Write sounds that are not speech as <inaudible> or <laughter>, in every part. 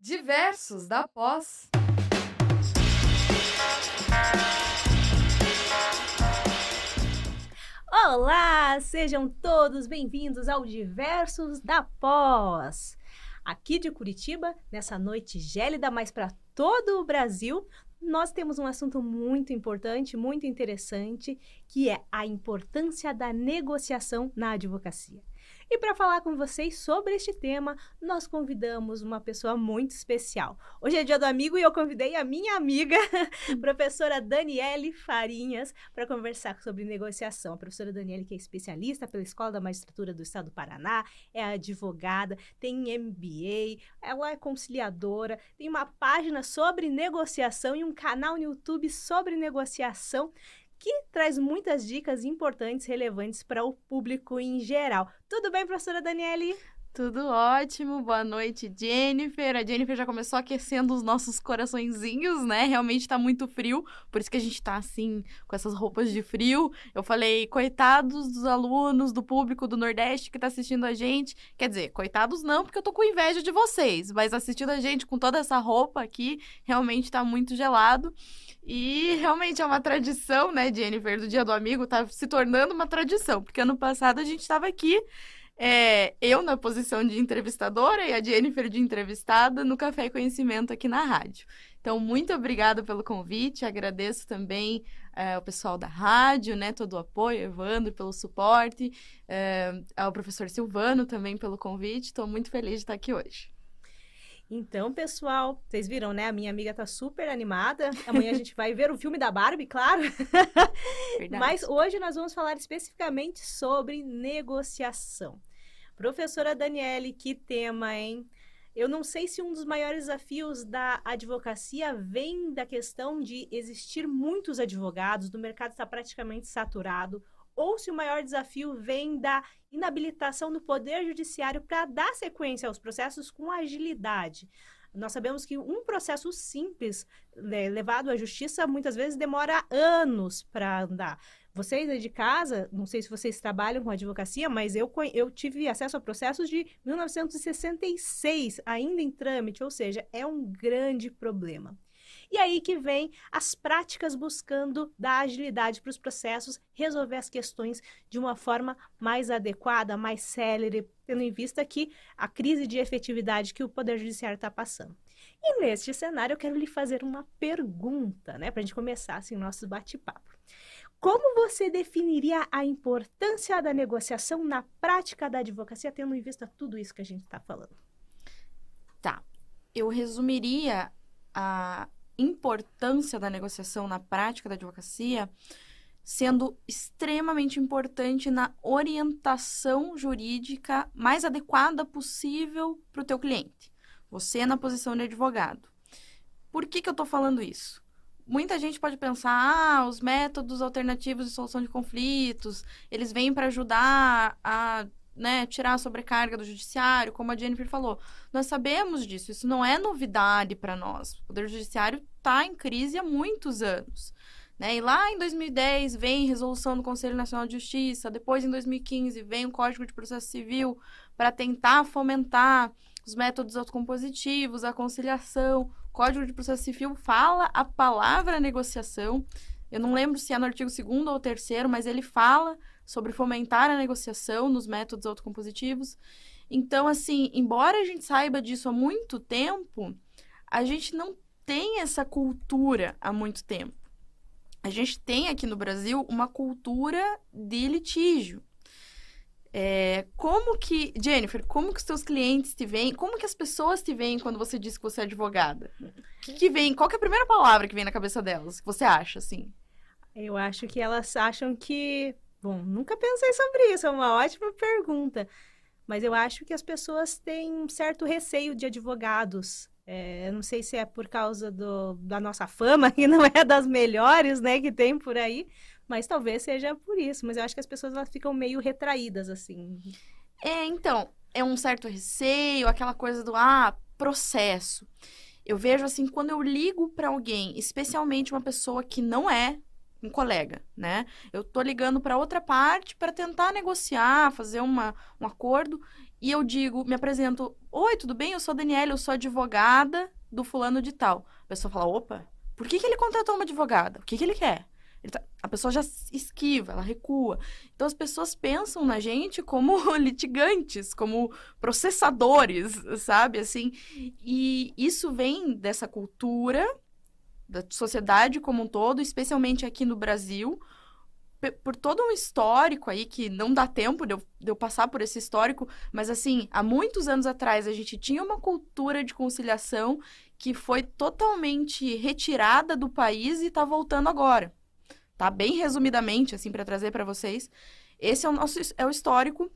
Diversos da Pós. Olá, sejam todos bem-vindos ao Diversos da Pós. Aqui de Curitiba, nessa noite gélida, mas para todo o Brasil, nós temos um assunto muito importante, muito interessante, que é a importância da negociação na advocacia. E para falar com vocês sobre este tema, nós convidamos uma pessoa muito especial. Hoje é dia do amigo e eu convidei a minha amiga, <laughs> professora Daniele Farinhas, para conversar sobre negociação. A professora Daniele, que é especialista pela Escola da Magistratura do Estado do Paraná, é advogada, tem MBA, ela é conciliadora, tem uma página sobre negociação e um canal no YouTube sobre negociação que traz muitas dicas importantes, relevantes para o público em geral. Tudo bem, professora Daniele? Tudo ótimo, boa noite, Jennifer. A Jennifer já começou aquecendo os nossos coraçõezinhos, né? Realmente tá muito frio, por isso que a gente tá assim, com essas roupas de frio. Eu falei, coitados dos alunos, do público do Nordeste que tá assistindo a gente. Quer dizer, coitados não, porque eu tô com inveja de vocês, mas assistindo a gente com toda essa roupa aqui, realmente tá muito gelado. E realmente é uma tradição, né, Jennifer, do Dia do Amigo, tá se tornando uma tradição, porque ano passado a gente estava aqui é, eu na posição de entrevistadora e a Jennifer de entrevistada no Café e Conhecimento aqui na rádio. Então, muito obrigada pelo convite, agradeço também é, ao pessoal da rádio, né, todo o apoio, Evandro pelo suporte, é, ao professor Silvano também pelo convite, estou muito feliz de estar aqui hoje. Então, pessoal, vocês viram, né? A minha amiga tá super animada. Amanhã a gente vai ver o filme da Barbie, claro. <laughs> Verdade. Mas hoje nós vamos falar especificamente sobre negociação. Professora Daniele, que tema, hein? Eu não sei se um dos maiores desafios da advocacia vem da questão de existir muitos advogados, do mercado está praticamente saturado, ou se o maior desafio vem da inabilitação do Poder Judiciário para dar sequência aos processos com agilidade. Nós sabemos que um processo simples, né, levado à justiça, muitas vezes demora anos para andar. Vocês aí de casa, não sei se vocês trabalham com advocacia, mas eu, eu tive acesso a processos de 1966, ainda em trâmite, ou seja, é um grande problema. E aí que vem as práticas buscando dar agilidade para os processos, resolver as questões de uma forma mais adequada, mais célere, tendo em vista que a crise de efetividade que o Poder Judiciário está passando. E neste cenário eu quero lhe fazer uma pergunta, né, para a gente começar assim, o nosso bate-papo. Como você definiria a importância da negociação na prática da advocacia, tendo em vista tudo isso que a gente está falando? Tá. Eu resumiria a importância da negociação na prática da advocacia sendo extremamente importante na orientação jurídica mais adequada possível para o teu cliente. Você na posição de advogado. Por que, que eu estou falando isso? Muita gente pode pensar, ah, os métodos alternativos de solução de conflitos, eles vêm para ajudar a né, tirar a sobrecarga do judiciário, como a Jennifer falou. Nós sabemos disso, isso não é novidade para nós. O Poder Judiciário está em crise há muitos anos. Né? E lá em 2010 vem resolução do Conselho Nacional de Justiça, depois em 2015 vem o Código de Processo Civil para tentar fomentar os métodos autocompositivos, a conciliação. Código de Processo Civil fala a palavra negociação. Eu não lembro se é no artigo 2 ou 3 mas ele fala sobre fomentar a negociação nos métodos autocompositivos. Então, assim, embora a gente saiba disso há muito tempo, a gente não tem essa cultura há muito tempo. A gente tem aqui no Brasil uma cultura de litígio. É, como que, Jennifer, como que os teus clientes te veem? Como que as pessoas te veem quando você diz que você é advogada? Que, que vem? Qual que é a primeira palavra que vem na cabeça delas? Que você acha, assim? Eu acho que elas acham que Bom, nunca pensei sobre isso, é uma ótima pergunta. Mas eu acho que as pessoas têm um certo receio de advogados. É, não sei se é por causa do, da nossa fama, <laughs> que não é das melhores, né, que tem por aí, mas talvez seja por isso. Mas eu acho que as pessoas elas ficam meio retraídas, assim. É, então, é um certo receio, aquela coisa do, ah, processo. Eu vejo assim, quando eu ligo para alguém, especialmente uma pessoa que não é um colega, né? Eu tô ligando para outra parte para tentar negociar, fazer uma, um acordo e eu digo, me apresento, oi, tudo bem? Eu sou a Daniela, eu sou advogada do fulano de tal. A pessoa fala, opa, por que, que ele contratou uma advogada? O que, que ele quer? Tá... a pessoa já esquiva, ela recua. Então as pessoas pensam na gente como <laughs> litigantes, como processadores, sabe? Assim, e isso vem dessa cultura da sociedade como um todo, especialmente aqui no Brasil, por todo um histórico aí que não dá tempo de eu, de eu, passar por esse histórico, mas assim, há muitos anos atrás a gente tinha uma cultura de conciliação que foi totalmente retirada do país e está voltando agora. Tá bem resumidamente assim para trazer para vocês, esse é o nosso é o histórico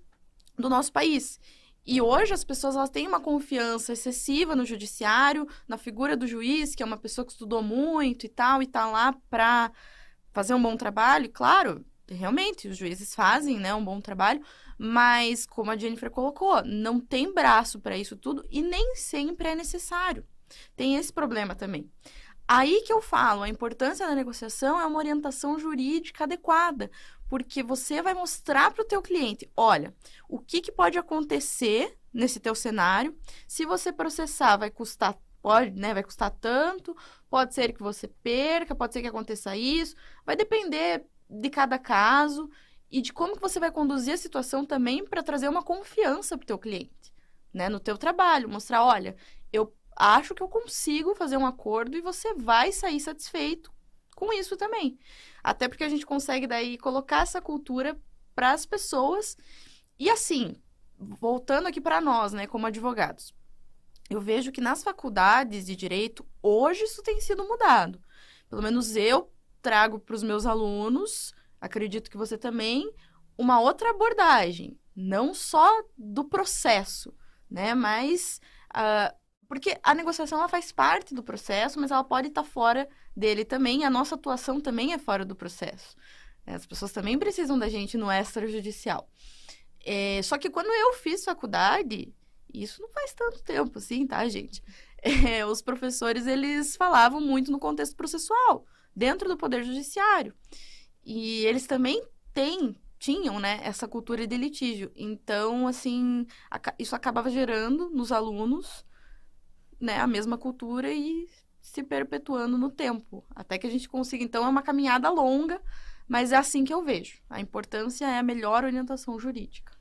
do nosso país. E hoje as pessoas elas têm uma confiança excessiva no judiciário, na figura do juiz, que é uma pessoa que estudou muito e tal e tá lá para fazer um bom trabalho, claro, realmente, os juízes fazem, né, um bom trabalho, mas como a Jennifer colocou, não tem braço para isso tudo e nem sempre é necessário. Tem esse problema também. Aí que eu falo, a importância da negociação é uma orientação jurídica adequada, porque você vai mostrar para o teu cliente, olha, o que, que pode acontecer nesse teu cenário, se você processar vai custar pode, né, vai custar tanto, pode ser que você perca, pode ser que aconteça isso, vai depender de cada caso e de como que você vai conduzir a situação também para trazer uma confiança para o teu cliente, né, no teu trabalho, mostrar, olha, eu acho que eu consigo fazer um acordo e você vai sair satisfeito com isso também. Até porque a gente consegue daí colocar essa cultura para as pessoas e assim, voltando aqui para nós, né, como advogados eu vejo que nas faculdades de direito, hoje isso tem sido mudado. Pelo menos eu trago para os meus alunos, acredito que você também, uma outra abordagem, não só do processo, né? Mas uh, porque a negociação ela faz parte do processo, mas ela pode estar tá fora dele também. A nossa atuação também é fora do processo. Né? As pessoas também precisam da gente no extrajudicial. É, só que quando eu fiz faculdade, isso não faz tanto tempo assim, tá, gente? <laughs> É, os professores, eles falavam muito no contexto processual, dentro do Poder Judiciário. E eles também têm, tinham, né, essa cultura de litígio. Então, assim, isso acabava gerando nos alunos, né, a mesma cultura e se perpetuando no tempo. Até que a gente consiga. Então, é uma caminhada longa, mas é assim que eu vejo. A importância é a melhor orientação jurídica.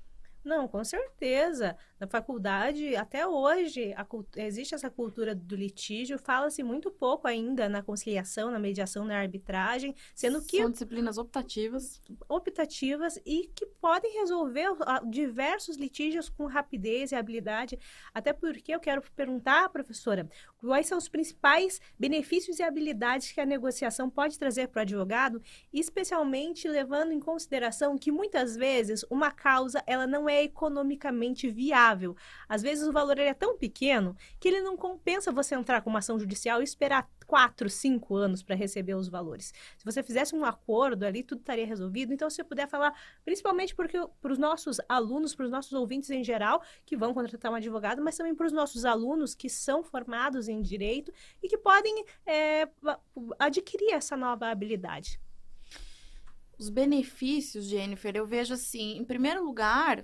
Não, com certeza. Na faculdade, até hoje, existe essa cultura do litígio, fala-se muito pouco ainda na conciliação, na mediação, na arbitragem, sendo que... São disciplinas optativas. Optativas e que podem resolver diversos litígios com rapidez e habilidade. Até porque eu quero perguntar, professora, quais são os principais benefícios e habilidades que a negociação pode trazer para o advogado, especialmente levando em consideração que muitas vezes uma causa ela não é economicamente viável. Às vezes o valor é tão pequeno que ele não compensa você entrar com uma ação judicial e esperar quatro, cinco anos para receber os valores. Se você fizesse um acordo ali, tudo estaria resolvido. Então, se você puder falar, principalmente porque para os nossos alunos, para os nossos ouvintes em geral, que vão contratar um advogado, mas também para os nossos alunos que são formados em direito e que podem é, adquirir essa nova habilidade. Os benefícios, Jennifer, eu vejo assim, em primeiro lugar,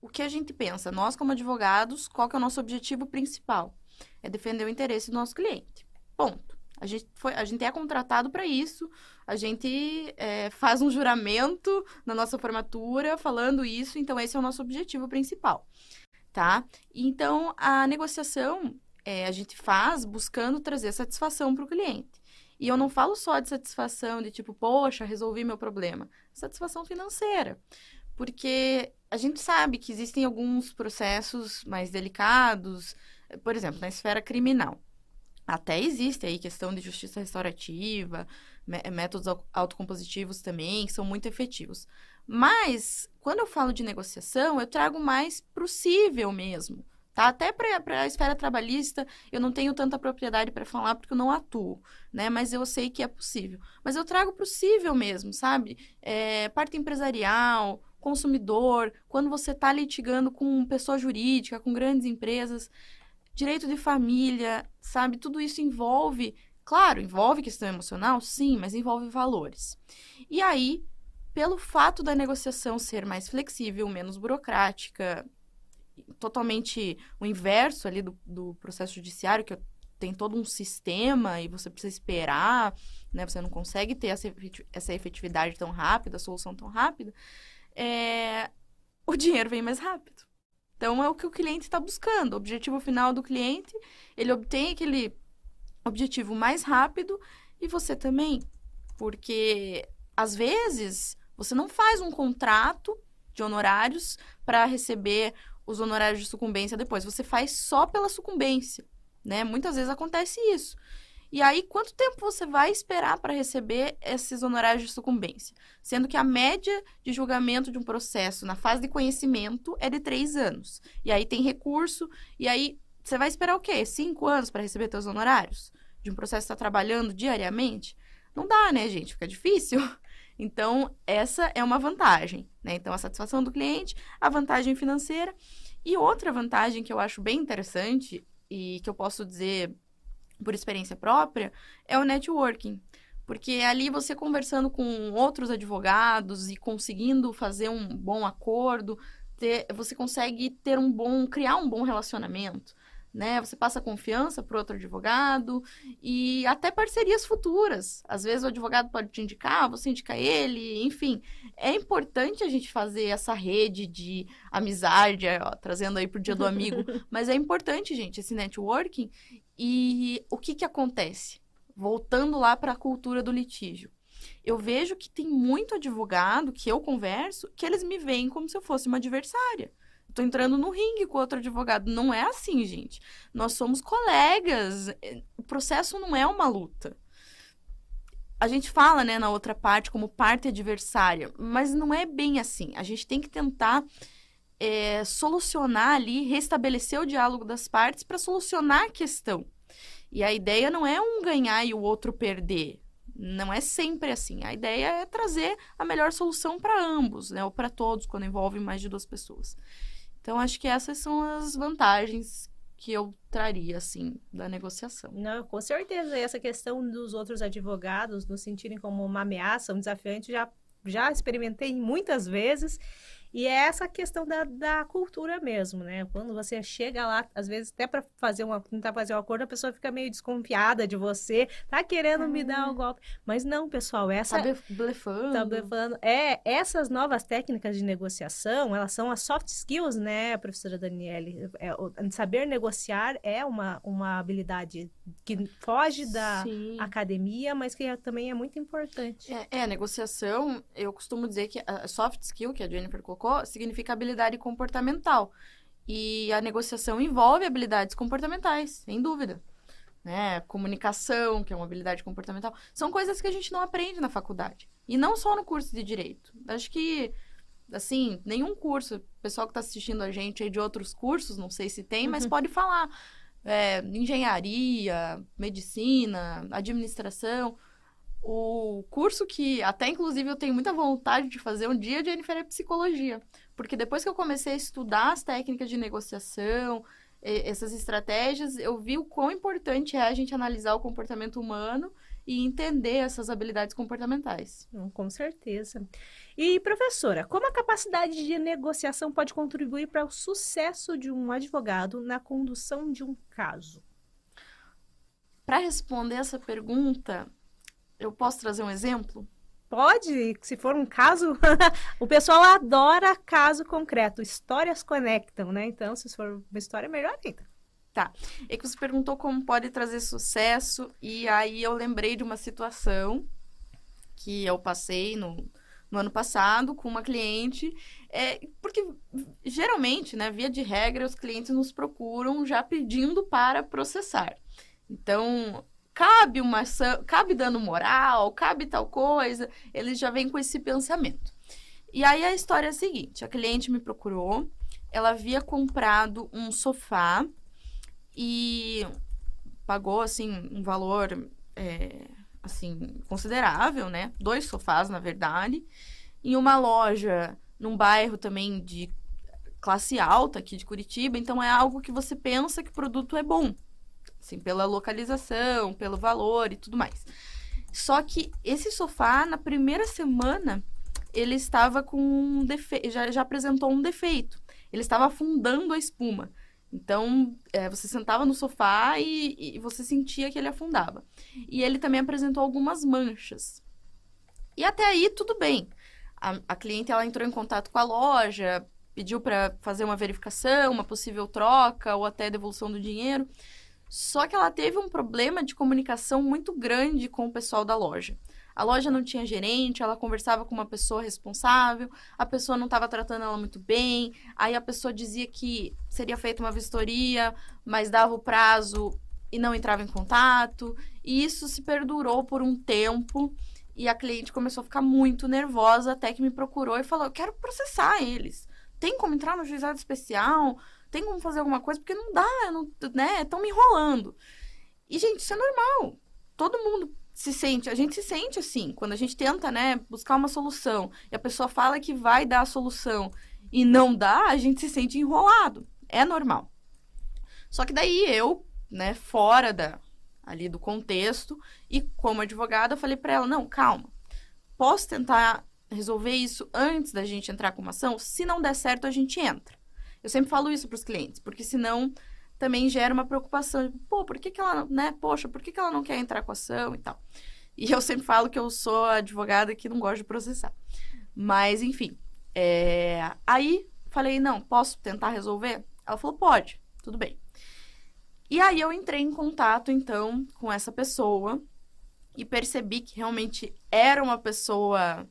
o que a gente pensa? Nós, como advogados, qual que é o nosso objetivo principal? É defender o interesse do nosso cliente. Ponto. A gente, foi, a gente é contratado para isso, a gente é, faz um juramento na nossa formatura falando isso, então esse é o nosso objetivo principal, tá? Então, a negociação é, a gente faz buscando trazer satisfação para o cliente. E eu não falo só de satisfação, de tipo, poxa, resolvi meu problema. Satisfação financeira. Porque a gente sabe que existem alguns processos mais delicados, por exemplo, na esfera criminal. Até existe aí questão de justiça restaurativa, métodos autocompositivos também, que são muito efetivos. Mas, quando eu falo de negociação, eu trago mais possível mesmo. Tá? Até para a esfera trabalhista, eu não tenho tanta propriedade para falar porque eu não atuo, né? Mas eu sei que é possível. Mas eu trago possível mesmo, sabe? É, parte empresarial, consumidor, quando você está litigando com pessoa jurídica, com grandes empresas, direito de família, sabe? Tudo isso envolve, claro, envolve questão emocional, sim, mas envolve valores. E aí, pelo fato da negociação ser mais flexível, menos burocrática, totalmente o inverso ali do, do processo judiciário, que tem todo um sistema e você precisa esperar, né? Você não consegue ter essa efetividade tão rápida, a solução tão rápida. É... O dinheiro vem mais rápido. Então, é o que o cliente está buscando. O objetivo final do cliente, ele obtém aquele objetivo mais rápido e você também. Porque, às vezes, você não faz um contrato de honorários para receber os honorários de sucumbência depois. Você faz só pela sucumbência, né? Muitas vezes acontece isso. E aí, quanto tempo você vai esperar para receber esses honorários de sucumbência? Sendo que a média de julgamento de um processo na fase de conhecimento é de três anos. E aí tem recurso, e aí você vai esperar o quê? Cinco anos para receber seus honorários? De um processo que está trabalhando diariamente? Não dá, né, gente? Fica difícil. <laughs> Então, essa é uma vantagem, né? Então, a satisfação do cliente, a vantagem financeira. E outra vantagem que eu acho bem interessante e que eu posso dizer por experiência própria é o networking. Porque ali você conversando com outros advogados e conseguindo fazer um bom acordo, ter, você consegue ter um bom, criar um bom relacionamento né? Você passa confiança para outro advogado e até parcerias futuras. Às vezes o advogado pode te indicar, você indica ele, enfim. É importante a gente fazer essa rede de amizade, ó, trazendo aí pro dia do amigo, <laughs> mas é importante, gente, esse networking. E o que que acontece? Voltando lá para a cultura do litígio. Eu vejo que tem muito advogado que eu converso que eles me veem como se eu fosse uma adversária tô entrando no ringue com outro advogado. Não é assim, gente. Nós somos colegas. O processo não é uma luta. A gente fala, né, na outra parte, como parte adversária, mas não é bem assim. A gente tem que tentar é, solucionar ali, restabelecer o diálogo das partes para solucionar a questão. E a ideia não é um ganhar e o outro perder. Não é sempre assim. A ideia é trazer a melhor solução para ambos, né? Ou para todos, quando envolve mais de duas pessoas. Então, acho que essas são as vantagens que eu traria, assim, da negociação. Não, com certeza. essa questão dos outros advogados nos sentirem como uma ameaça, um desafiante, já, já experimentei muitas vezes. E é essa questão da, da cultura mesmo, né? Quando você chega lá, às vezes até para fazer uma tentar fazer um acordo, a pessoa fica meio desconfiada de você, tá querendo me dar o um golpe. Mas não, pessoal, essa tá blefando. Tá blefando. É, essas novas técnicas de negociação, elas são as soft skills, né, professora Daniele? É, saber negociar é uma, uma habilidade que foge da Sim. academia, mas que é, também é muito importante. É, é, a negociação, eu costumo dizer que a soft skill, que a Jennifer colocou, colocou, significa habilidade comportamental. E a negociação envolve habilidades comportamentais, sem dúvida. Né? Comunicação, que é uma habilidade comportamental, são coisas que a gente não aprende na faculdade. E não só no curso de direito. Acho que, assim, nenhum curso, o pessoal que está assistindo a gente aí de outros cursos, não sei se tem, mas uhum. pode falar. É, engenharia, medicina, administração o curso que até inclusive eu tenho muita vontade de fazer um dia, Jennifer, é psicologia. Porque depois que eu comecei a estudar as técnicas de negociação, essas estratégias, eu vi o quão importante é a gente analisar o comportamento humano e entender essas habilidades comportamentais. Com certeza. E, professora, como a capacidade de negociação pode contribuir para o sucesso de um advogado na condução de um caso? Para responder essa pergunta, eu posso trazer um exemplo? Pode, se for um caso. <laughs> o pessoal adora caso concreto. Histórias conectam, né? Então, se for uma história, melhor ainda. Tá. É que você perguntou como pode trazer sucesso, e aí eu lembrei de uma situação que eu passei no, no ano passado com uma cliente. É, porque geralmente, né, via de regra, os clientes nos procuram já pedindo para processar. Então, cabe uma cabe dano moral, cabe tal coisa, eles já vêm com esse pensamento. E aí a história é a seguinte: a cliente me procurou, ela havia comprado um sofá e pagou assim um valor é, assim considerável, né? Dois sofás, na verdade, em uma loja num bairro também de classe alta aqui de Curitiba, então é algo que você pensa que o produto é bom, assim, pela localização, pelo valor e tudo mais. Só que esse sofá, na primeira semana, ele estava com um defeito, já, já apresentou um defeito. ele estava afundando a espuma. Então, é, você sentava no sofá e, e, você sentia que ele afundava. E ele também apresentou algumas manchas. E até aí, tudo bem. A, a cliente ela entrou em contato com a loja, pediu para fazer uma verificação, uma possível troca ou até devolução do dinheiro. Só que ela teve um problema de comunicação muito grande com o pessoal da loja. A loja não tinha gerente, ela conversava com uma pessoa responsável, a pessoa não estava tratando ela muito bem, aí a pessoa dizia que seria feita uma vistoria, mas dava o prazo e não entrava em contato. E isso se perdurou por um tempo e a cliente começou a ficar muito nervosa até que me procurou e falou: "Eu quero processar eles. Tem como entrar no juizado especial? Tem como fazer alguma coisa porque não dá, não, né? Estão me enrolando". E gente, isso é normal. Todo mundo se sente, a gente se sente assim, quando a gente tenta, né, buscar uma solução e a pessoa fala que vai dar a solução e não dá, a gente se sente enrolado. É normal. Só que daí eu, né, fora da ali do contexto e como advogada, falei para ela: "Não, calma. Posso tentar resolver isso antes da gente entrar com uma ação? Se não der certo, a gente entra". Eu sempre falo isso para os clientes, porque senão também gera uma preocupação. Pô, por que, que ela, né? Poxa, por que, que ela não quer entrar com ação e tal? E eu sempre falo que eu sou advogada que não gosta de processar. Mas, enfim. É... Aí, falei, não, posso tentar resolver? Ela falou, pode, tudo bem. E aí eu entrei em contato, então, com essa pessoa e percebi que realmente era uma pessoa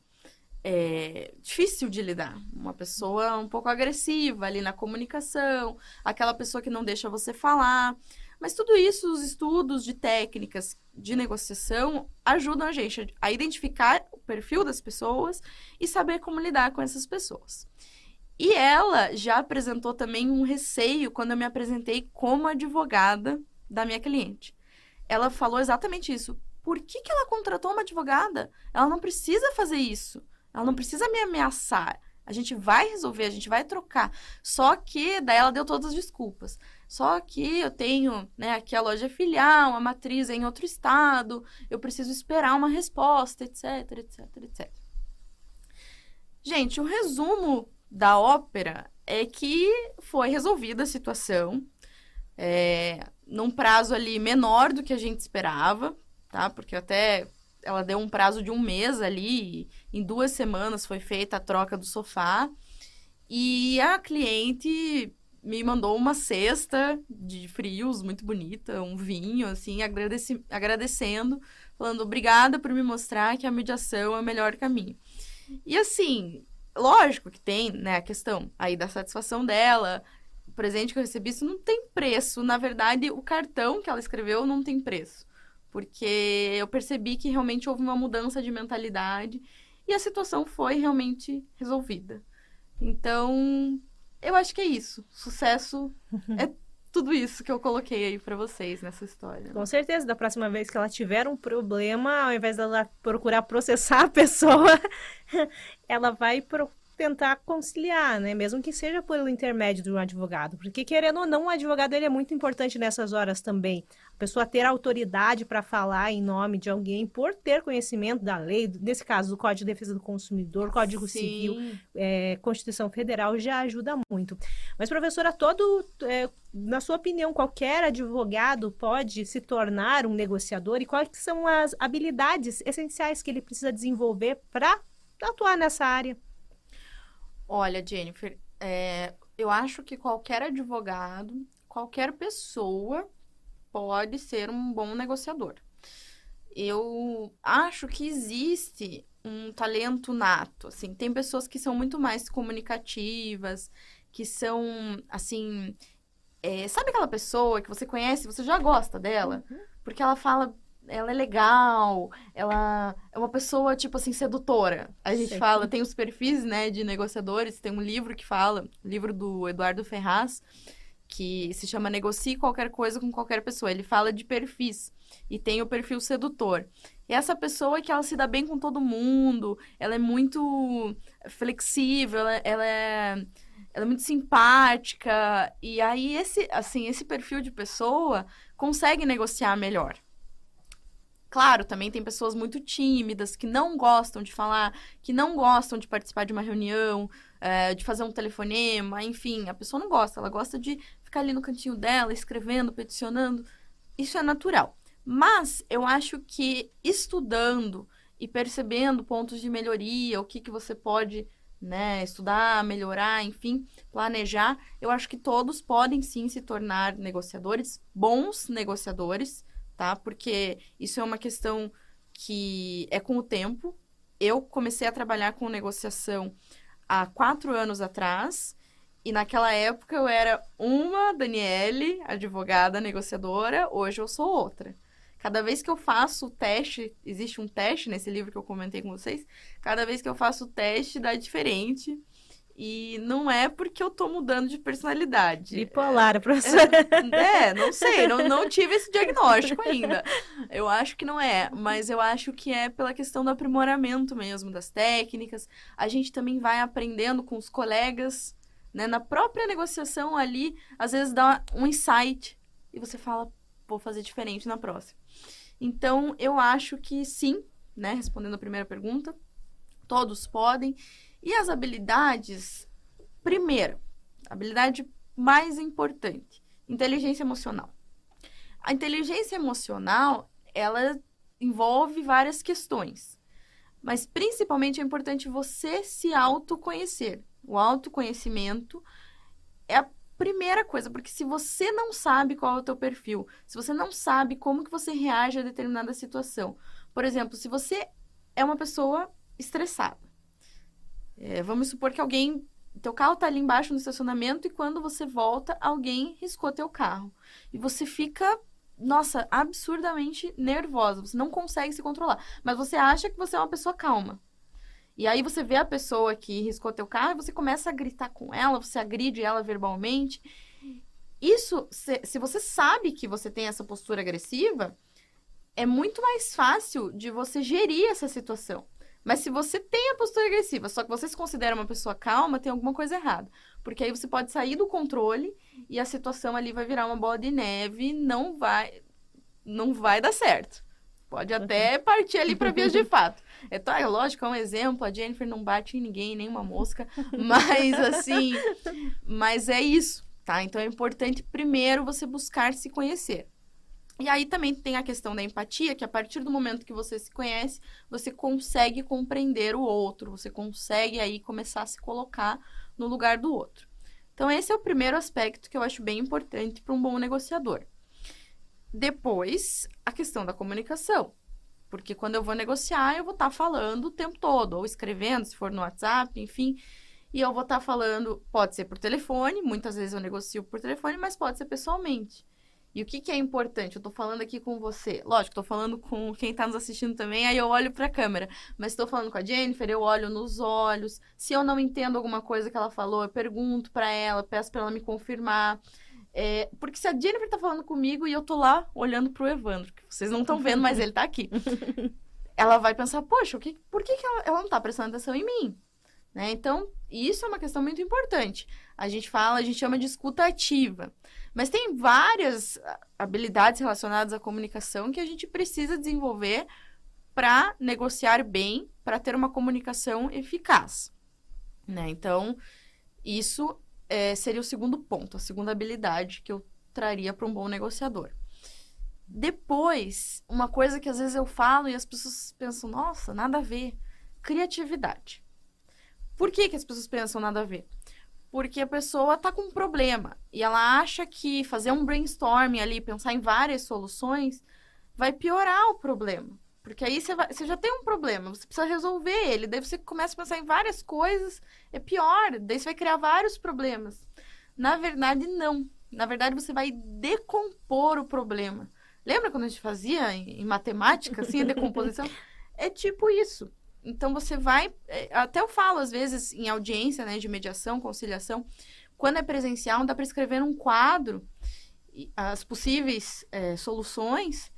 é, difícil de lidar. Uma pessoa um pouco agressiva ali na comunicação, aquela pessoa que não deixa você falar. Mas tudo isso, os estudos de técnicas de negociação ajudam a gente a identificar o perfil das pessoas e saber como lidar com essas pessoas. E ela já apresentou também um receio quando eu me apresentei como advogada da minha cliente. Ela falou exatamente isso. Por que, que ela contratou uma advogada? Ela não precisa fazer isso. Ela não precisa me ameaçar. A gente vai resolver, a gente vai trocar. Só que daí ela deu todas as desculpas. Só que eu tenho, né, aqui a loja filial, a matriz é em outro estado, eu preciso esperar uma resposta, etc, etc, etc. Gente, o resumo da ópera é que foi resolvida a situação é, num prazo ali menor do que a gente esperava, tá? Porque até ela deu um prazo de um mês ali, em duas semanas foi feita a troca do sofá. E a cliente me mandou uma cesta de frios muito bonita, um vinho, assim, agradeci agradecendo, falando obrigada por me mostrar que a mediação é o melhor caminho. E assim, lógico que tem, né, a questão aí da satisfação dela, o presente que eu recebi, isso não tem preço. Na verdade, o cartão que ela escreveu não tem preço porque eu percebi que realmente houve uma mudança de mentalidade e a situação foi realmente resolvida. Então, eu acho que é isso. Sucesso é tudo isso que eu coloquei aí para vocês nessa história. Com certeza, da próxima vez que ela tiver um problema, ao invés dela procurar processar a <laughs> pessoa, ela vai pro tentar conciliar, né? Mesmo que seja pelo intermédio de um advogado, porque querendo ou não, o advogado ele é muito importante nessas horas também. A pessoa ter autoridade para falar em nome de alguém por ter conhecimento da lei, nesse caso do Código de Defesa do Consumidor, Código Sim. Civil, é, Constituição Federal já ajuda muito. Mas professora, todo, é, na sua opinião, qualquer advogado pode se tornar um negociador e quais são as habilidades essenciais que ele precisa desenvolver para atuar nessa área? Olha, Jennifer, é, eu acho que qualquer advogado, qualquer pessoa pode ser um bom negociador. Eu acho que existe um talento nato, assim, tem pessoas que são muito mais comunicativas, que são, assim, é, sabe aquela pessoa que você conhece, você já gosta dela, uhum. porque ela fala ela é legal, ela é uma pessoa, tipo assim, sedutora. A gente fala, tem os perfis, né, de negociadores, tem um livro que fala, livro do Eduardo Ferraz, que se chama Negocie Qualquer Coisa com Qualquer Pessoa. Ele fala de perfis e tem o perfil sedutor. E essa pessoa que ela se dá bem com todo mundo, ela é muito flexível, ela, ela é ela é muito simpática e aí esse assim esse perfil de pessoa consegue negociar melhor Claro, também tem pessoas muito tímidas, que não gostam de falar, que não gostam de participar de uma reunião. É, de fazer um telefonema, enfim, a pessoa não gosta, ela gosta de ficar ali no cantinho dela, escrevendo, peticionando. Isso é natural. Mas eu acho que estudando e percebendo pontos de melhoria, o que, que você pode né, estudar, melhorar, enfim, planejar, eu acho que todos podem sim se tornar negociadores, bons negociadores, tá? Porque isso é uma questão que é com o tempo. Eu comecei a trabalhar com negociação há quatro anos atrás. E naquela época eu era uma Daniele, advogada negociadora, hoje eu sou outra. Cada vez que eu faço o teste, existe um teste nesse livro que eu comentei com vocês, cada vez que eu faço o teste dá diferente. E não é porque eu tô mudando de personalidade. Bipolar, professora. É, é, não sei, não, não <laughs> tive esse diagnóstico ainda. Eu acho que não é, mas eu acho que é pela questão do aprimoramento mesmo das técnicas. A gente também vai aprendendo com os colegas, né? Na própria negociação ali, às vezes dá um insight e você fala, vou fazer diferente na próxima. Então, eu acho que sim, né? Respondendo a primeira pergunta, todos podem. E as habilidades, primeiro, habilidade mais importante, inteligência emocional. A inteligência emocional, ela envolve várias questões. Mas principalmente é importante você se autoconhecer. O autoconhecimento é a primeira coisa, porque se você não sabe qual é o teu perfil, se você não sabe como que você reage a determinada situação. Por exemplo, se você é uma pessoa estressada, é, vamos supor que alguém. Teu carro tá ali embaixo no estacionamento e quando você volta, alguém riscou teu carro. E você fica, nossa, absurdamente nervosa. Você não consegue se controlar. Mas você acha que você é uma pessoa calma. E aí você vê a pessoa que riscou teu carro e você começa a gritar com ela, você agride ela verbalmente. Isso, se, se você sabe que você tem essa postura agressiva, é muito mais fácil de você gerir essa situação. Mas se você tem a postura agressiva, só que você se considera uma pessoa calma, tem alguma coisa errada. Porque aí você pode sair do controle e a situação ali vai virar uma bola de neve, não vai não vai dar certo. Pode até partir ali para vias de <laughs> fato. É, tá, lógico, é um exemplo, a Jennifer não bate em ninguém, nem uma mosca, <laughs> mas assim, mas é isso, tá? Então é importante primeiro você buscar se conhecer. E aí também tem a questão da empatia, que a partir do momento que você se conhece, você consegue compreender o outro, você consegue aí começar a se colocar no lugar do outro. Então esse é o primeiro aspecto que eu acho bem importante para um bom negociador. Depois, a questão da comunicação. Porque quando eu vou negociar, eu vou estar tá falando o tempo todo, ou escrevendo, se for no WhatsApp, enfim. E eu vou estar tá falando, pode ser por telefone, muitas vezes eu negocio por telefone, mas pode ser pessoalmente. E o que, que é importante? Eu tô falando aqui com você. Lógico, tô falando com quem tá nos assistindo também, aí eu olho pra câmera. Mas estou falando com a Jennifer, eu olho nos olhos. Se eu não entendo alguma coisa que ela falou, eu pergunto para ela, peço para ela me confirmar. É, porque se a Jennifer tá falando comigo e eu tô lá olhando pro Evandro, que vocês não estão vendo, mas ele tá aqui. <laughs> ela vai pensar, poxa, o que, por que, que ela, ela não tá prestando atenção em mim? Né? Então, isso é uma questão muito importante. A gente fala, a gente chama de escuta ativa. Mas tem várias ah, habilidades relacionadas à comunicação que a gente precisa desenvolver para negociar bem, para ter uma comunicação eficaz. Né? Então, isso é, seria o segundo ponto, a segunda habilidade que eu traria para um bom negociador. Depois, uma coisa que às vezes eu falo e as pessoas pensam, nossa, nada a ver, criatividade. Por que, que as pessoas pensam nada a ver? Porque a pessoa está com um problema e ela acha que fazer um brainstorming ali, pensar em várias soluções, vai piorar o problema. Porque aí você, vai, você já tem um problema, você precisa resolver ele. Daí você começa a pensar em várias coisas, é pior. Daí você vai criar vários problemas. Na verdade, não. Na verdade, você vai decompor o problema. Lembra quando a gente fazia em, em matemática, assim, a <laughs> decomposição? é tipo isso. Então você vai, é, até eu falo às vezes em audiência, né, de mediação, conciliação, quando é presencial, dá para escrever um quadro as possíveis é, soluções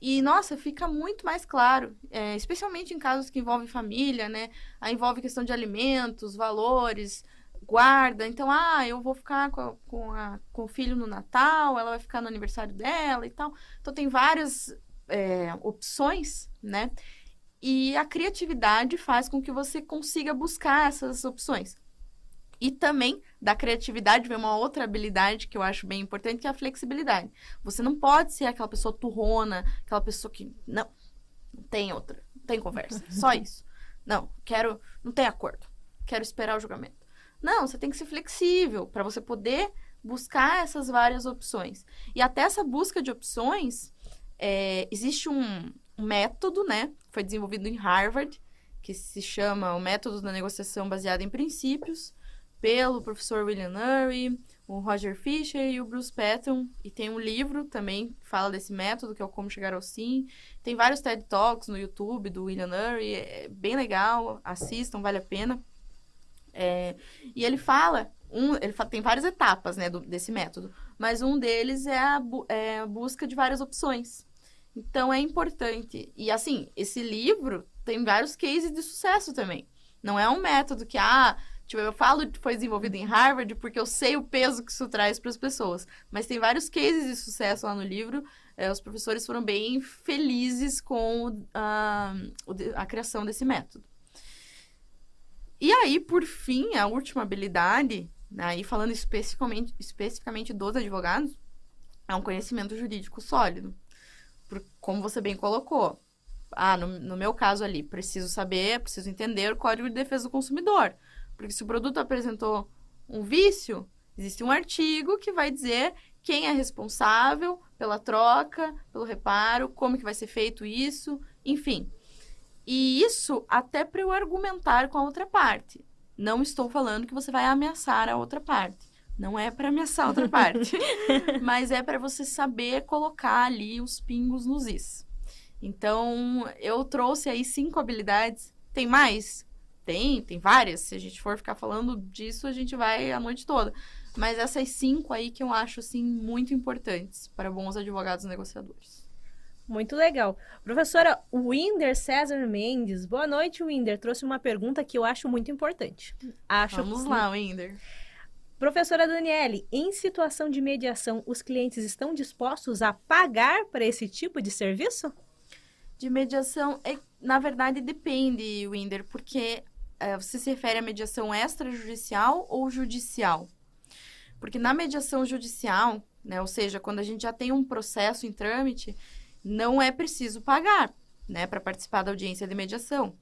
e nossa, fica muito mais claro, é, especialmente em casos que envolvem família, né? Aí envolve questão de alimentos, valores, guarda. Então, ah, eu vou ficar com, a, com, a, com o filho no Natal, ela vai ficar no aniversário dela e tal. Então, tem várias é, opções, né? E a criatividade faz com que você consiga buscar essas opções. E também da criatividade vem uma outra habilidade que eu acho bem importante, que é a flexibilidade. Você não pode ser aquela pessoa turrona, aquela pessoa que. Não, não tem outra, não tem conversa, <laughs> só isso. Não, quero. Não tem acordo. Quero esperar o julgamento. Não, você tem que ser flexível para você poder buscar essas várias opções. E até essa busca de opções, é, existe um, um método, né? Foi desenvolvido em Harvard, que se chama o método da negociação baseada em princípios pelo professor William Ury, o Roger Fisher e o Bruce Patton. E tem um livro também que fala desse método, que é o Como Chegar ao Sim. Tem vários TED Talks no YouTube do William Ury, é bem legal, assistam, vale a pena. É, e ele fala, um, ele tem várias etapas né, do, desse método, mas um deles é a, é a busca de várias opções. Então é importante. E assim, esse livro tem vários cases de sucesso também. Não é um método que, ah, Tipo, eu falo que foi desenvolvido em Harvard porque eu sei o peso que isso traz para as pessoas. Mas tem vários cases de sucesso lá no livro. É, os professores foram bem felizes com uh, a criação desse método. E aí, por fim, a última habilidade, aí falando especificamente, especificamente dos advogados, é um conhecimento jurídico sólido. Por, como você bem colocou. Ah, no, no meu caso ali, preciso saber, preciso entender o Código de Defesa do Consumidor porque se o produto apresentou um vício, existe um artigo que vai dizer quem é responsável pela troca, pelo reparo, como que vai ser feito isso, enfim. E isso até para eu argumentar com a outra parte. Não estou falando que você vai ameaçar a outra parte. Não é para ameaçar a outra parte, <laughs> mas é para você saber colocar ali os pingos nos is. Então, eu trouxe aí cinco habilidades. Tem mais? Tem, tem várias. Se a gente for ficar falando disso, a gente vai a noite toda. Mas essas cinco aí que eu acho, assim, muito importantes para bons advogados negociadores. Muito legal. Professora Winder César Mendes, boa noite, Winder. Trouxe uma pergunta que eu acho muito importante. Acho Vamos lá, Winder. Professora Daniele, em situação de mediação, os clientes estão dispostos a pagar para esse tipo de serviço? De mediação, é, na verdade, depende, Winder, porque é, você se refere à mediação extrajudicial ou judicial? Porque na mediação judicial, né, ou seja, quando a gente já tem um processo em trâmite, não é preciso pagar, né, para participar da audiência de mediação.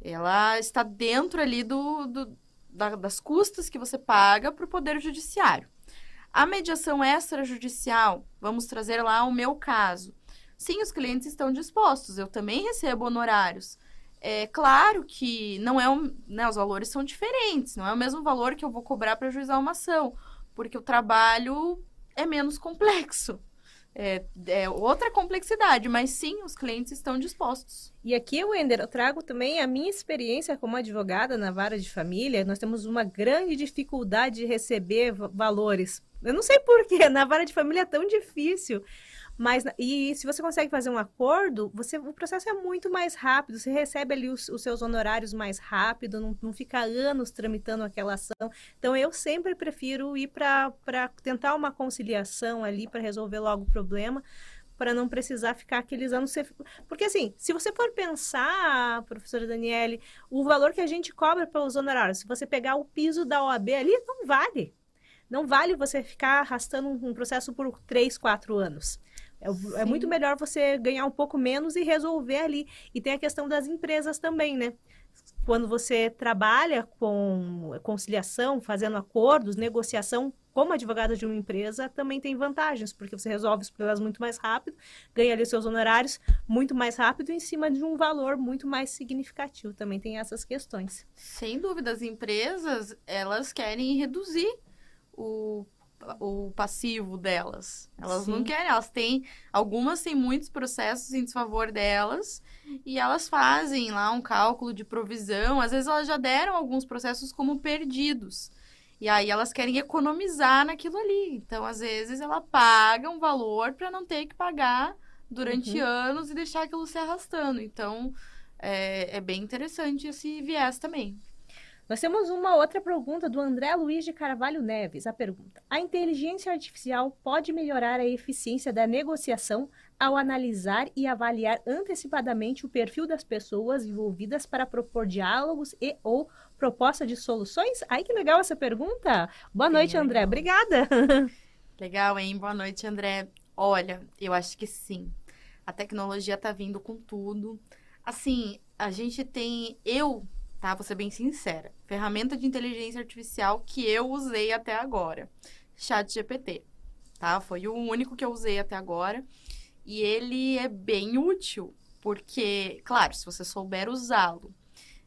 Ela está dentro ali do, do da, das custas que você paga para o Poder Judiciário. A mediação extrajudicial, vamos trazer lá o meu caso. Sim, os clientes estão dispostos, eu também recebo honorários. É claro que não é um, né, os valores são diferentes, não é o mesmo valor que eu vou cobrar para juizar uma ação, porque o trabalho é menos complexo. É, é, outra complexidade, mas sim, os clientes estão dispostos. E aqui, Wender, eu trago também a minha experiência como advogada na vara de família. Nós temos uma grande dificuldade de receber valores. Eu não sei porquê, <laughs> na vara de família é tão difícil. Mas, e se você consegue fazer um acordo, você, o processo é muito mais rápido, você recebe ali os, os seus honorários mais rápido, não, não fica anos tramitando aquela ação. Então, eu sempre prefiro ir para tentar uma conciliação ali para resolver logo o problema para não precisar ficar aqueles anos. Porque, assim, se você for pensar, professora Daniele, o valor que a gente cobra pelos honorários, se você pegar o piso da OAB ali, não vale. Não vale você ficar arrastando um processo por três, quatro anos. É, é, muito melhor você ganhar um pouco menos e resolver ali. E tem a questão das empresas também, né? Quando você trabalha com conciliação, fazendo acordos, negociação como advogada de uma empresa, também tem vantagens, porque você resolve os problemas muito mais rápido, ganha ali seus honorários muito mais rápido em cima de um valor muito mais significativo. Também tem essas questões. Sem dúvida, as empresas, elas querem reduzir o o passivo delas. Elas Sim. não querem, elas têm. Algumas têm muitos processos em desfavor delas e elas fazem lá um cálculo de provisão. Às vezes elas já deram alguns processos como perdidos. E aí elas querem economizar naquilo ali. Então, às vezes, ela paga um valor para não ter que pagar durante uhum. anos e deixar aquilo se arrastando. Então, é, é bem interessante esse viés também. Nós temos uma outra pergunta do André Luiz de Carvalho Neves. A pergunta: A inteligência artificial pode melhorar a eficiência da negociação ao analisar e avaliar antecipadamente o perfil das pessoas envolvidas para propor diálogos e ou proposta de soluções? Ai, que legal essa pergunta! Boa noite, legal. André. Obrigada. <laughs> Legal, hein? Boa noite, André. Olha, eu acho que sim. A tecnologia está vindo com tudo. Assim, a gente tem. Eu, tá? Vou ser bem sincera. Ferramenta de inteligência artificial que eu usei até agora. Chat GPT, tá? Foi o único que eu usei até agora. E ele é bem útil, porque, claro, se você souber usá-lo,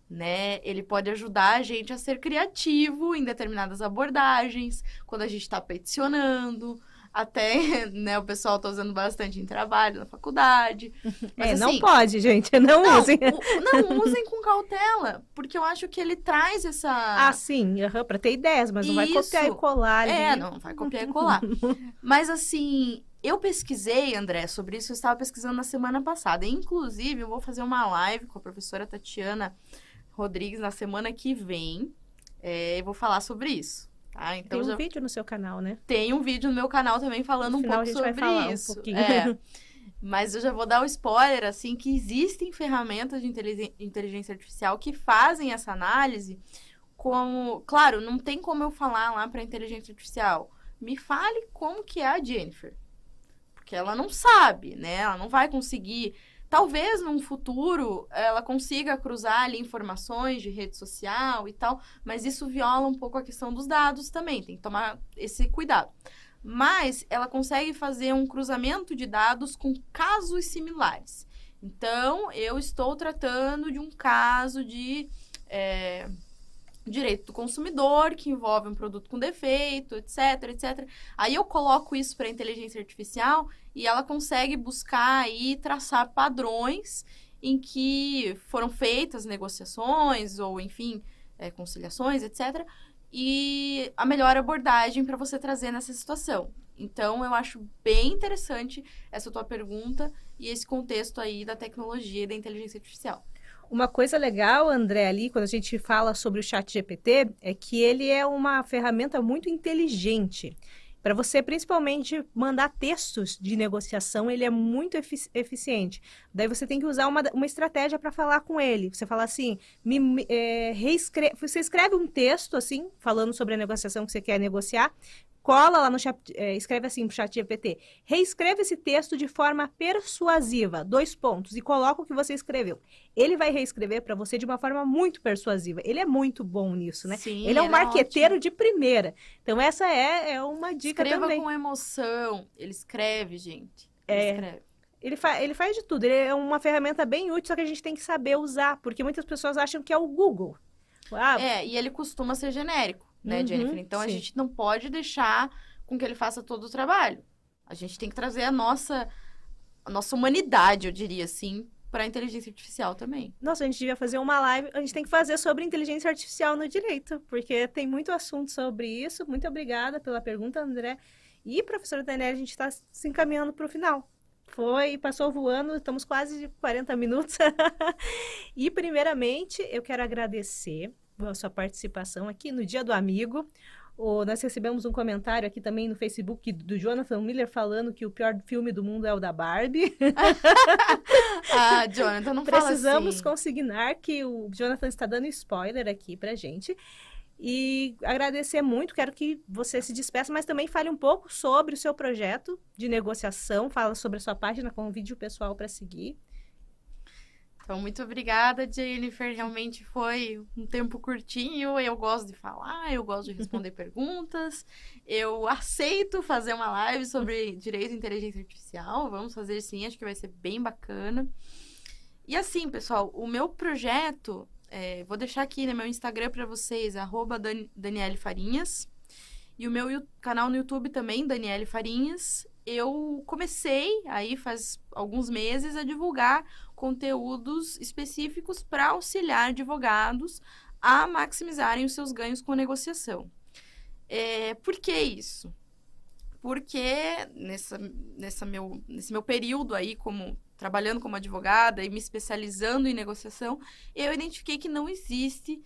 né? Ele pode ajudar a gente a ser criativo em determinadas abordagens, quando a gente está peticionando, até, <laughs> né, o pessoal está usando bastante em trabalho, na faculdade. <laughs> Mas, é, assim, não pode, gente, <laughs> não, não usem. não, usem com cautela, porque eu acho que ele traz essa... Ah, sim, uhum, para ter ideias, mas não vai copiar e colar ali. É, não vai copiar e colar. mas, assim, eu pesquisei, André, sobre isso, eu estava pesquisando na semana passada. Inclusive, eu vou fazer uma live com a professora Tatiana Rodrigues na semana que vem. É, eu vou falar sobre isso. Tá? Então, Tem um já... vídeo no seu canal, né? Tem um vídeo no meu canal também falando um pouco sobre isso. Um é. <laughs> Mas eu já vou dar o spoiler, assim, que existem ferramentas de inteligência artificial que fazem essa análise como... Claro, não tem como eu falar lá para inteligência artificial. Me fale como que é a Jennifer porque ela não sabe, né? Ela não vai conseguir. Talvez num futuro ela consiga cruzar ali informações de rede social e tal, mas isso viola um pouco a questão dos dados também, tem que tomar esse cuidado. Mas ela consegue fazer um cruzamento de dados com casos similares. Então, eu estou tratando de um caso de. É, direito do consumidor, que envolve um produto com defeito, etc, etc. Aí eu coloco isso para a inteligência artificial e ela consegue buscar e traçar padrões em que foram feitas negociações ou, enfim, é, conciliações, etc. E a melhor abordagem para você trazer nessa situação. Então, eu acho bem interessante essa tua pergunta e esse contexto aí da tecnologia e da inteligência artificial. Uma coisa legal, André, ali, quando a gente fala sobre o chat GPT, é que ele é uma ferramenta muito inteligente. Para você, principalmente, mandar textos de negociação, ele é muito efici eficiente. Daí você tem que usar uma, uma estratégia para falar com ele. Você fala assim, me, me é, você escreve um texto, assim, falando sobre a negociação que você quer negociar, cola lá no chat, é, escreve assim pro chat GPT, reescreva esse texto de forma persuasiva, dois pontos, e coloca o que você escreveu. Ele vai reescrever para você de uma forma muito persuasiva. Ele é muito bom nisso, né? Sim, ele é um é marqueteiro é de primeira. Então essa é, é uma dica Escreva também. com emoção. Ele escreve, gente. Ele é. escreve. Ele, fa ele faz de tudo. Ele é uma ferramenta bem útil, só que a gente tem que saber usar, porque muitas pessoas acham que é o Google. Ah, é, e ele costuma ser genérico né, uhum, Jennifer? Então sim. a gente não pode deixar com que ele faça todo o trabalho. A gente tem que trazer a nossa, a nossa humanidade, eu diria assim, para a inteligência artificial também. Nossa, a gente devia fazer uma live. A gente tem que fazer sobre inteligência artificial no direito, porque tem muito assunto sobre isso. Muito obrigada pela pergunta, André. E, professora Daniela, a gente está se encaminhando para o final. Foi, passou voando, estamos quase de 40 minutos. <laughs> e, primeiramente, eu quero agradecer a sua participação aqui no Dia do Amigo. O, nós recebemos um comentário aqui também no Facebook do Jonathan Miller falando que o pior filme do mundo é o da Barbie. <laughs> ah, Jonathan, não Precisamos assim. consignar que o Jonathan está dando spoiler aqui pra gente. E agradecer muito, quero que você se despeça, mas também fale um pouco sobre o seu projeto de negociação, fala sobre a sua página, convide o pessoal para seguir. Então, muito obrigada, Jennifer. Realmente foi um tempo curtinho. Eu gosto de falar, eu gosto de responder <laughs> perguntas. Eu aceito fazer uma live sobre direito e inteligência artificial. Vamos fazer sim, acho que vai ser bem bacana. E assim, pessoal, o meu projeto, é, vou deixar aqui no meu Instagram para vocês, arroba Daniele Farinhas. E o meu canal no YouTube também, Daniele Farinhas eu comecei aí faz alguns meses a divulgar conteúdos específicos para auxiliar advogados a maximizarem os seus ganhos com negociação. É, por que isso? Porque nessa, nessa meu, nesse meu período aí como trabalhando como advogada e me especializando em negociação, eu identifiquei que não existe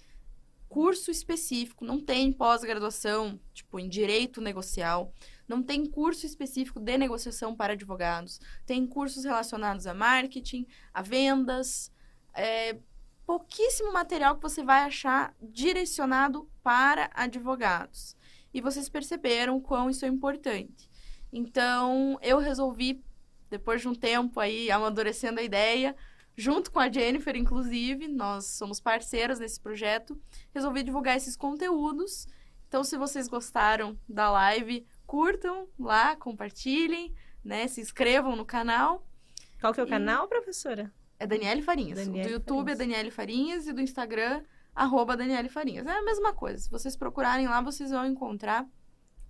curso específico, não tem pós-graduação, tipo, em direito negocial, Não tem curso específico de negociação para advogados. Tem cursos relacionados a marketing, a vendas. É, pouquíssimo material que você vai achar direcionado para advogados. E vocês perceberam quão isso é importante. Então, eu resolvi, depois de um tempo aí amadurecendo a ideia, junto com a Jennifer, inclusive, nós somos parceiras nesse projeto, resolvi divulgar esses conteúdos. Então, se vocês gostaram da live, curtam lá, compartilhem, né? Se inscrevam no canal. Qual que é o e... canal, professora? É Daniele Farinhas. Daniele do YouTube é Farinhas. é Daniele Farinhas e do Instagram, arroba Daniele Farinhas. É a mesma coisa. Se vocês procurarem lá, vocês vão encontrar.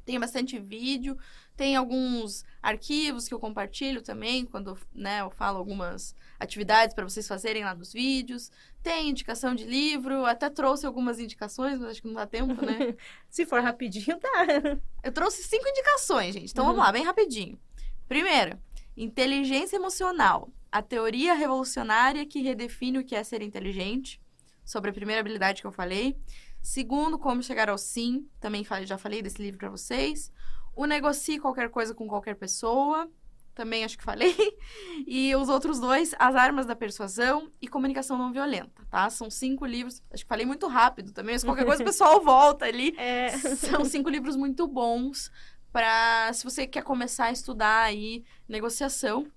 Tem bastante vídeo, tem alguns arquivos que eu compartilho também, quando né, eu falo algumas atividades para vocês fazerem lá nos vídeos. Tem indicação de livro, até trouxe algumas indicações, mas acho que não dá tempo, né? <laughs> Se for rapidinho, dá. Eu trouxe cinco indicações, gente. Então uhum. vamos lá, bem rapidinho. Primeira, inteligência emocional. A teoria revolucionária que redefine o que é ser inteligente. Sobre a primeira habilidade que eu falei. Segundo, como chegar ao sim. Também já falei desse livro para vocês. O negocie qualquer coisa com qualquer pessoa. Também acho que falei. <laughs> E os outros dois, As Armas da Persuasão e Comunicação Não Violenta, tá? São cinco livros. Acho que falei muito rápido também, mas qualquer coisa o <laughs> pessoal volta ali. É. São cinco livros muito bons para se você quer começar a estudar aí negociação.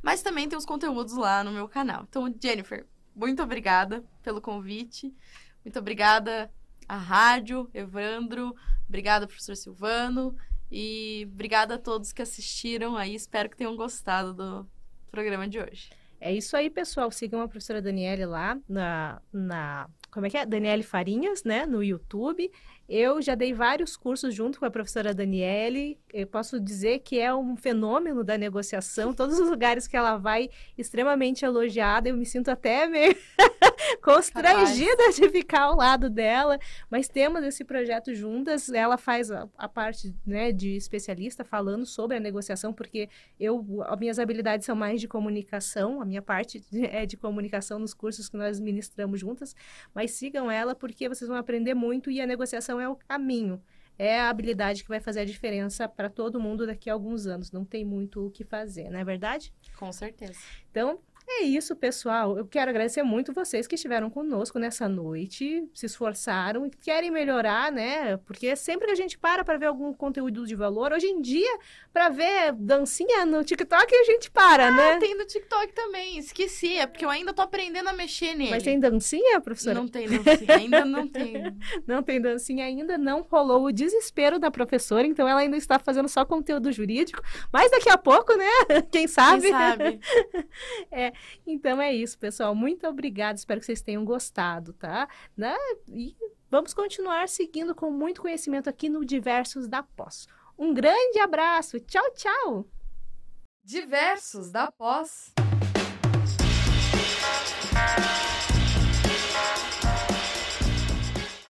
Mas também tem os conteúdos lá no meu canal. Então, Jennifer, muito obrigada pelo convite. Muito obrigada à rádio, Evandro. Obrigada, professor Silvano. E obrigada a todos que assistiram aí. Espero que tenham gostado do programa de hoje. É isso aí, pessoal. Sigam a professora Daniele lá na, na como é que é? Daniele Farinhas, né, no YouTube. Eu já dei vários cursos junto com a professora Daniele. Eu posso dizer que é um fenômeno da negociação. Todos os lugares que ela vai, extremamente elogiada. Eu me sinto até meio <laughs> constrangida de ficar ao lado dela. Mas temos esse projeto juntas. Ela faz a, a parte né, de especialista falando sobre a negociação, porque eu, as minhas habilidades são mais de comunicação. A minha parte é de comunicação nos cursos que nós ministramos juntas. Mas sigam ela porque vocês vão aprender muito e a negociação é o caminho. É a habilidade que vai fazer a diferença para todo mundo daqui a alguns anos. Não tem muito o que fazer, não é verdade? Com certeza. Então, é isso, pessoal. Eu quero agradecer muito vocês que estiveram conosco nessa noite, se esforçaram e querem melhorar, né? Porque sempre que a gente para para ver algum conteúdo de valor, hoje em dia, para ver dancinha no TikTok, a gente para, ah, né? tem no TikTok também. Esqueci, é porque eu ainda tô aprendendo a mexer nele. Mas tem dancinha, professora? Não tem dancinha, ainda não tem. <laughs> não tem dancinha ainda, não rolou o desespero da professora, então ela ainda está fazendo só conteúdo jurídico. Mas daqui a pouco, né? <laughs> Quem sabe? Quem sabe? <laughs> é, então é isso, pessoal. Muito obrigada. Espero que vocês tenham gostado, tá? Né? E vamos continuar seguindo com muito conhecimento aqui no Diversos da Pós. Um grande abraço. Tchau, tchau. Diversos da Pós.